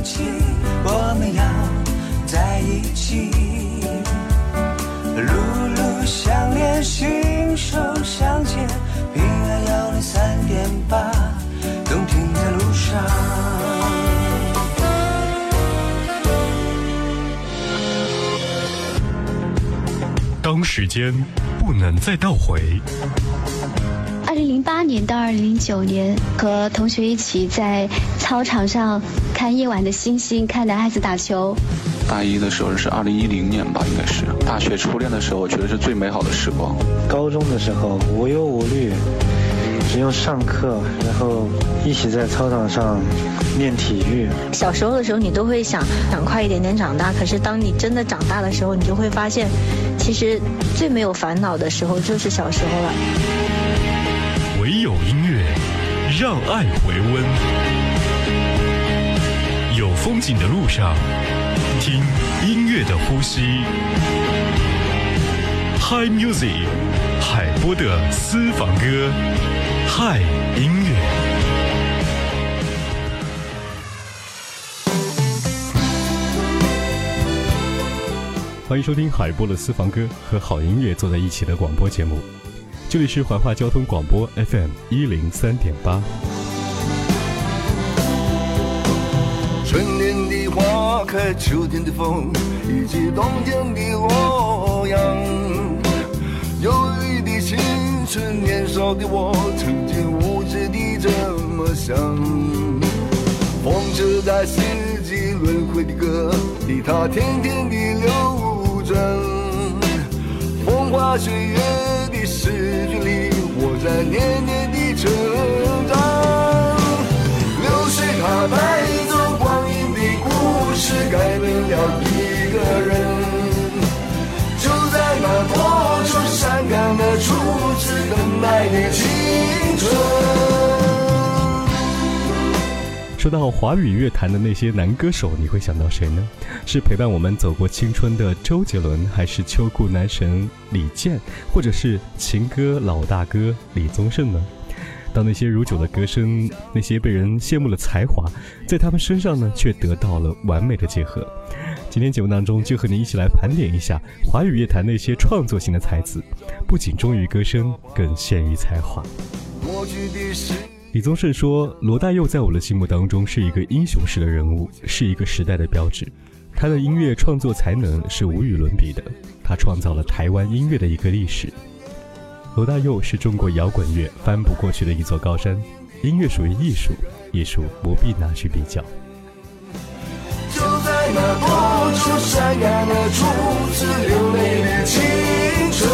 一起，我们要在一起。路路相连，心手相牵，平安幺零三点八，动听在路上。当时间不能再倒回。二零零八年到二零零九年，和同学一起在操场上看夜晚的星星，看男孩子打球。大一的时候是二零一零年吧，应该是大学初恋的时候，我觉得是最美好的时光。高中的时候无忧无虑，只用上课，然后一起在操场上练体育。小时候的时候，你都会想想快一点点长大，可是当你真的长大的时候，你就会发现，其实最没有烦恼的时候就是小时候了。唯有音乐，让爱回温。风景的路上，听音乐的呼吸。Hi Music，海波的私房歌。嗨音乐。欢迎收听海波的私房歌和好音乐坐在一起的广播节目。这里是怀化交通广播 FM 一零三点八。春天的花开，秋天的风，以及冬天的洛阳。忧郁的青春，年少的我，曾经无知地这么想。风车在四季轮回的歌里，它天天地流转。风花雪月的诗句里，我在年年的成长。流水它带走是，改变了一个人。就在那多愁善感的初次等待的青春。说到华语乐坛的那些男歌手，你会想到谁呢？是陪伴我们走过青春的周杰伦，还是秋裤男神李健，或者是情歌老大哥李宗盛呢？当那些如酒的歌声，那些被人羡慕的才华，在他们身上呢，却得到了完美的结合。今天节目当中，就和你一起来盘点一下华语乐坛那些创作型的才子，不仅忠于歌声，更陷于才华。李宗盛说：“罗大佑在我的心目当中是一个英雄式的人物，是一个时代的标志。他的音乐创作才能是无与伦比的，他创造了台湾音乐的一个历史。罗大佑是中国摇滚乐翻不过去的一座高山，音乐属于艺术，艺术不必拿去比较。就在那多愁善感的初次流泪的青春。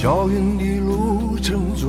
遥远的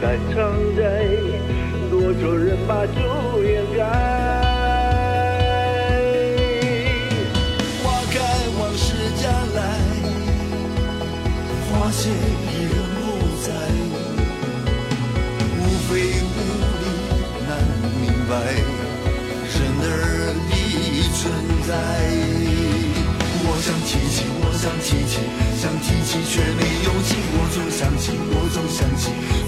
也难常在，多少人把酒掩盖。花开往事将来，花谢伊人不在，无非无力难明白人儿的存在。我想提起，我想提起，想提起却没勇气。我总想起，我总想起，总想起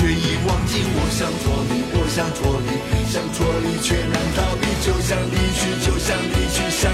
却已忘记。我想脱离，我想脱离，想脱离却难逃避。就像离去，就像离去，想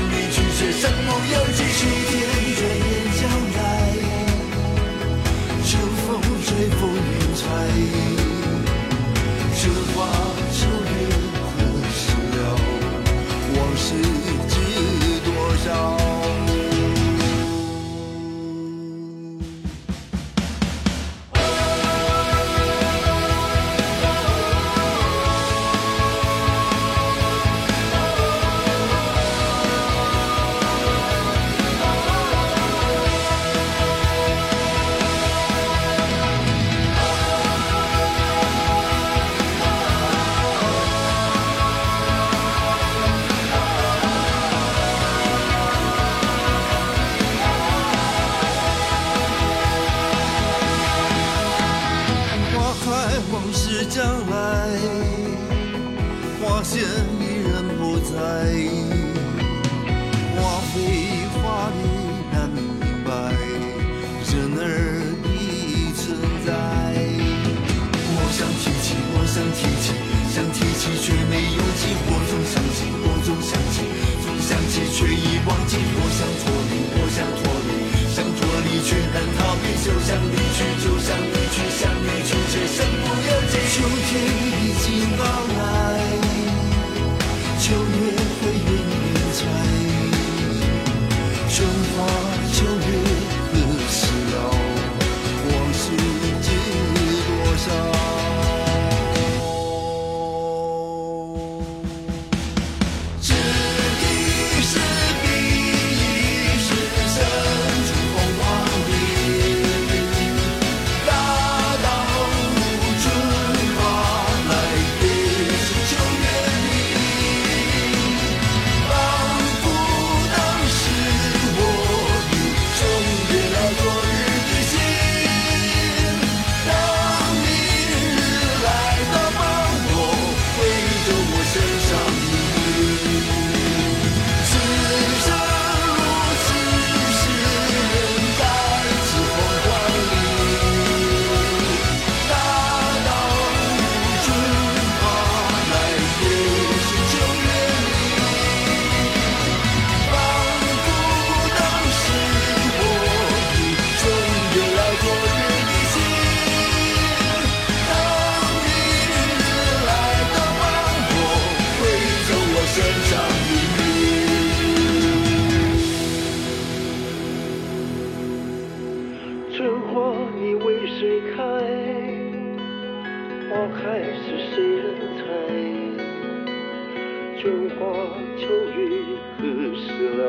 春花秋月何时了？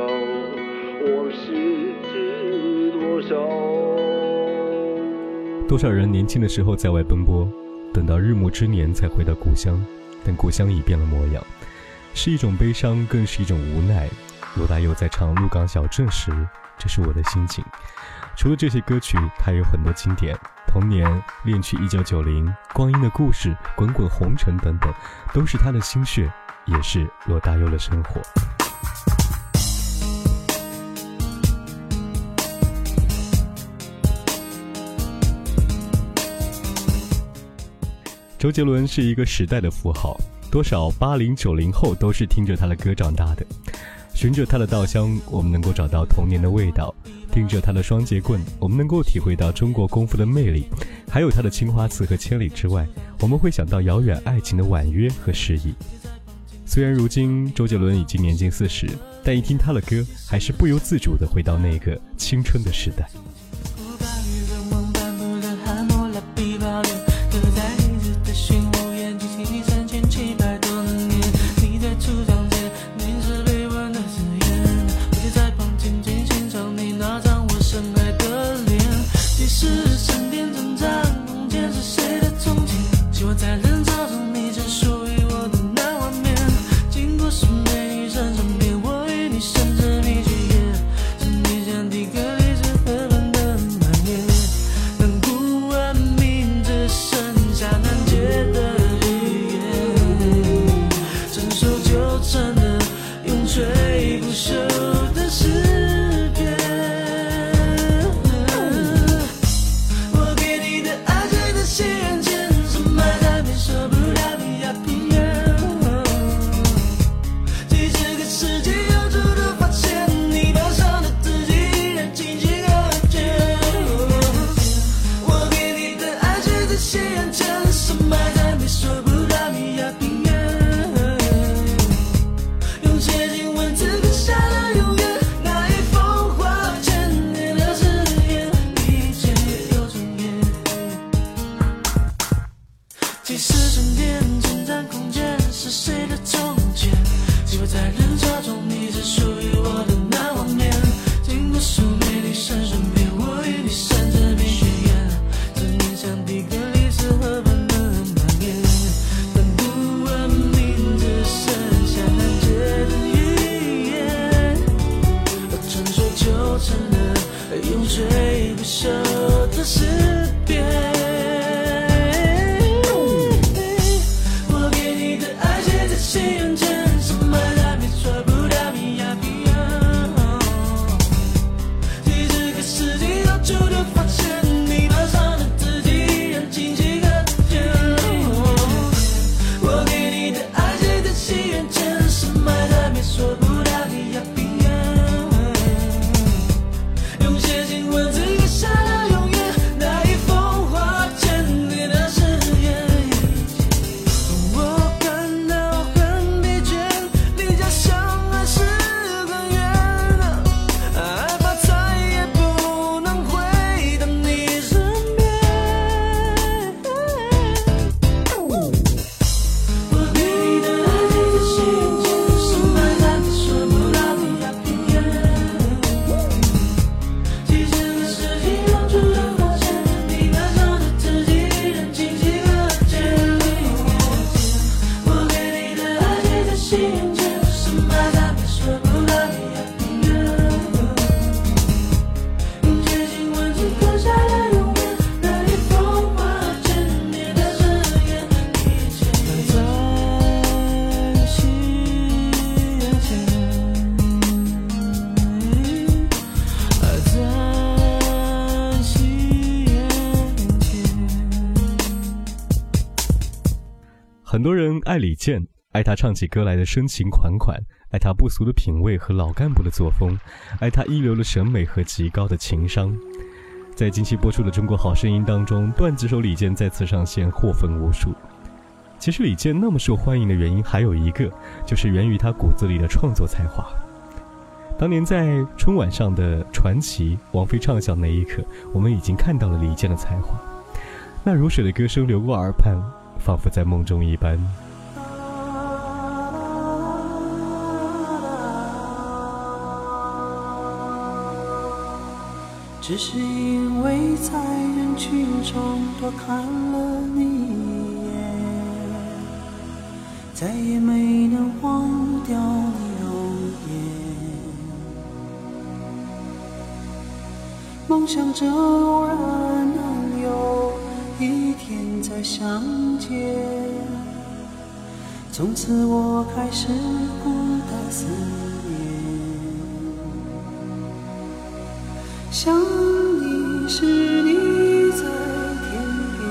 往事知多少？多少人年轻的时候在外奔波，等到日暮之年才回到故乡，但故乡已变了模样，是一种悲伤，更是一种无奈。罗大佑在唱《鹿港小镇》时，这是我的心情。除了这些歌曲，他有很多经典，《童年》《恋曲一九九零》《光阴的故事》《滚滚红尘》等等，都是他的心血，也是罗大佑的生活。周杰伦是一个时代的符号，多少八零九零后都是听着他的歌长大的。循着他的稻香，我们能够找到童年的味道；听着他的双节棍，我们能够体会到中国功夫的魅力。还有他的青花瓷和千里之外，我们会想到遥远爱情的婉约和诗意。虽然如今周杰伦已经年近四十，但一听他的歌，还是不由自主地回到那个青春的时代。永垂不朽的誓。很多人爱李健，爱他唱起歌来的深情款款，爱他不俗的品味和老干部的作风，爱他一流的审美和极高的情商。在近期播出的《中国好声音》当中，段子手李健再次上线，获粉无数。其实李健那么受欢迎的原因还有一个，就是源于他骨子里的创作才华。当年在春晚上的传奇王菲唱响那一刻，我们已经看到了李健的才华。那如水的歌声流过耳畔，仿佛在梦中一般。只是因为在人群中多看了你一眼，再也没能忘掉你容颜。梦想着偶然再相见，从此我开始孤单思念。想你时，你在天边；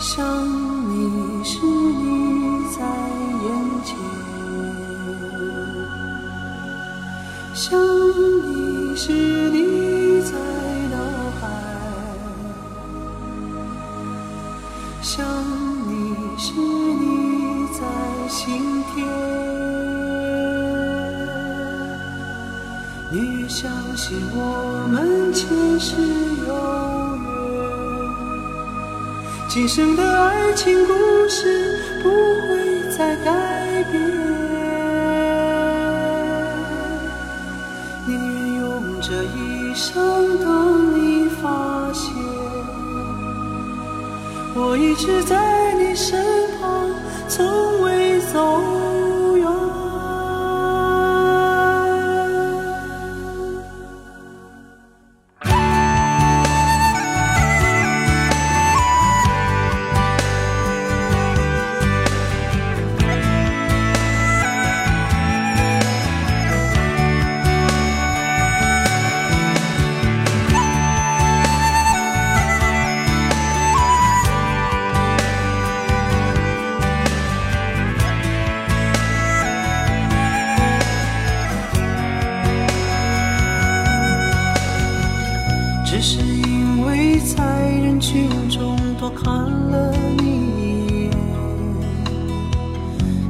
想你时，你在眼前；想你时，你相信我们前世有缘，今生的爱情故事不会再改变。宁愿用这一生等你发现，我一直在你身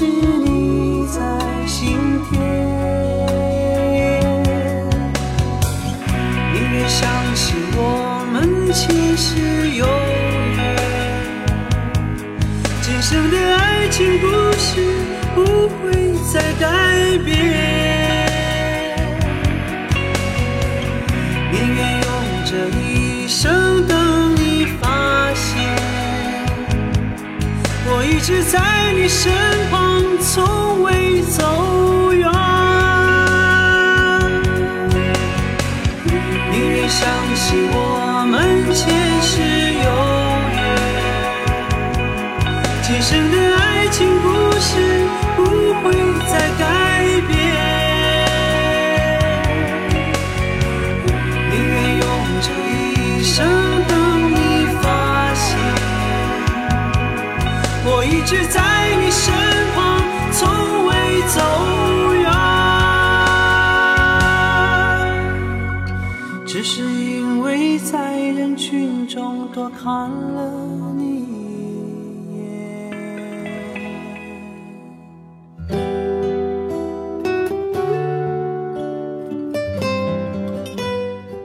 是，你在心田。宁愿相信我们前世有缘，今生的爱情故事不会再改变。宁愿用这一生等你发现，我一直在你身旁，从未走。看了你一眼。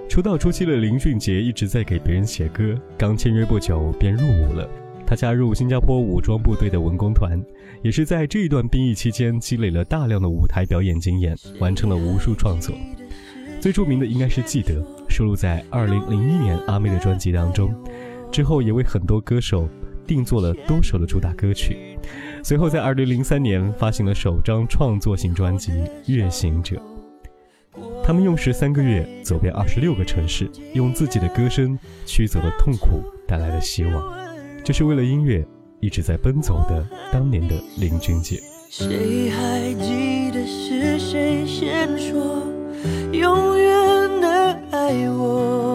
出道初期的林俊杰一直在给别人写歌，刚签约不久便入伍了。他加入新加坡武装部队的文工团，也是在这一段兵役期间积累了大量的舞台表演经验，完成了无数创作。最著名的应该是《记得》，收录在2001年阿妹的专辑当中。之后也为很多歌手定做了多首的主打歌曲。随后在2003年发行了首张创作型专辑《月行者》。他们用时三个月走遍二十六个城市，用自己的歌声驱走了痛苦带来的希望。这是为了音乐一直在奔走的当年的林俊杰。谁还记得是谁先说永远的爱我？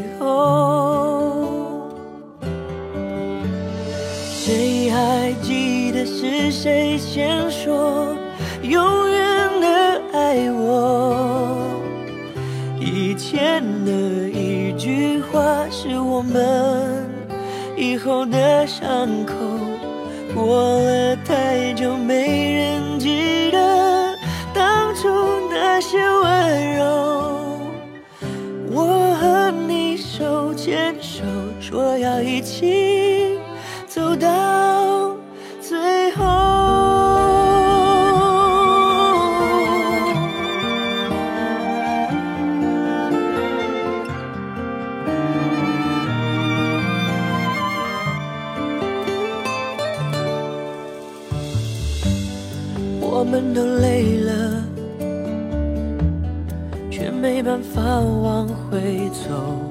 后。谁还记得是谁先说永远的爱我？以前的一句话是我们以后的伤口。过了太久，没人记得当初那些温柔。我手牵手，说要一起走到最后。我们都累了，却没办法往回走。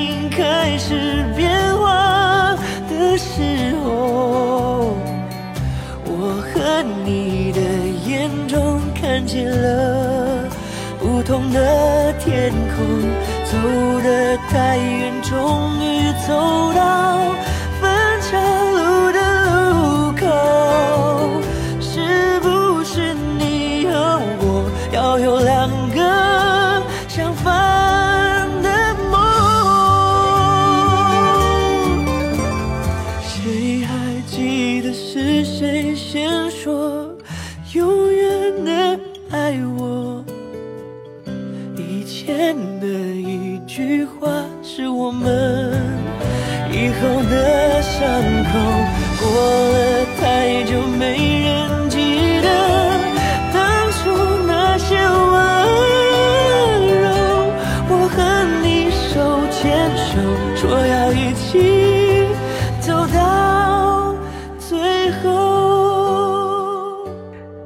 开始变化的时候，我和你的眼中看见了不同的天空，走得太远，终于走到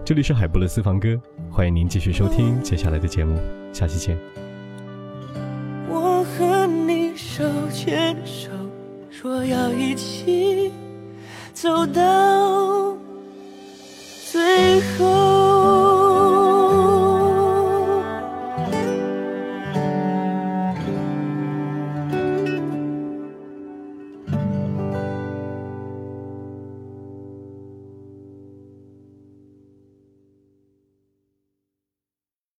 这里是海不乐私房歌，欢迎您继续收听接下来的节目。下期见。我和你手牵手，说要一起走到最后。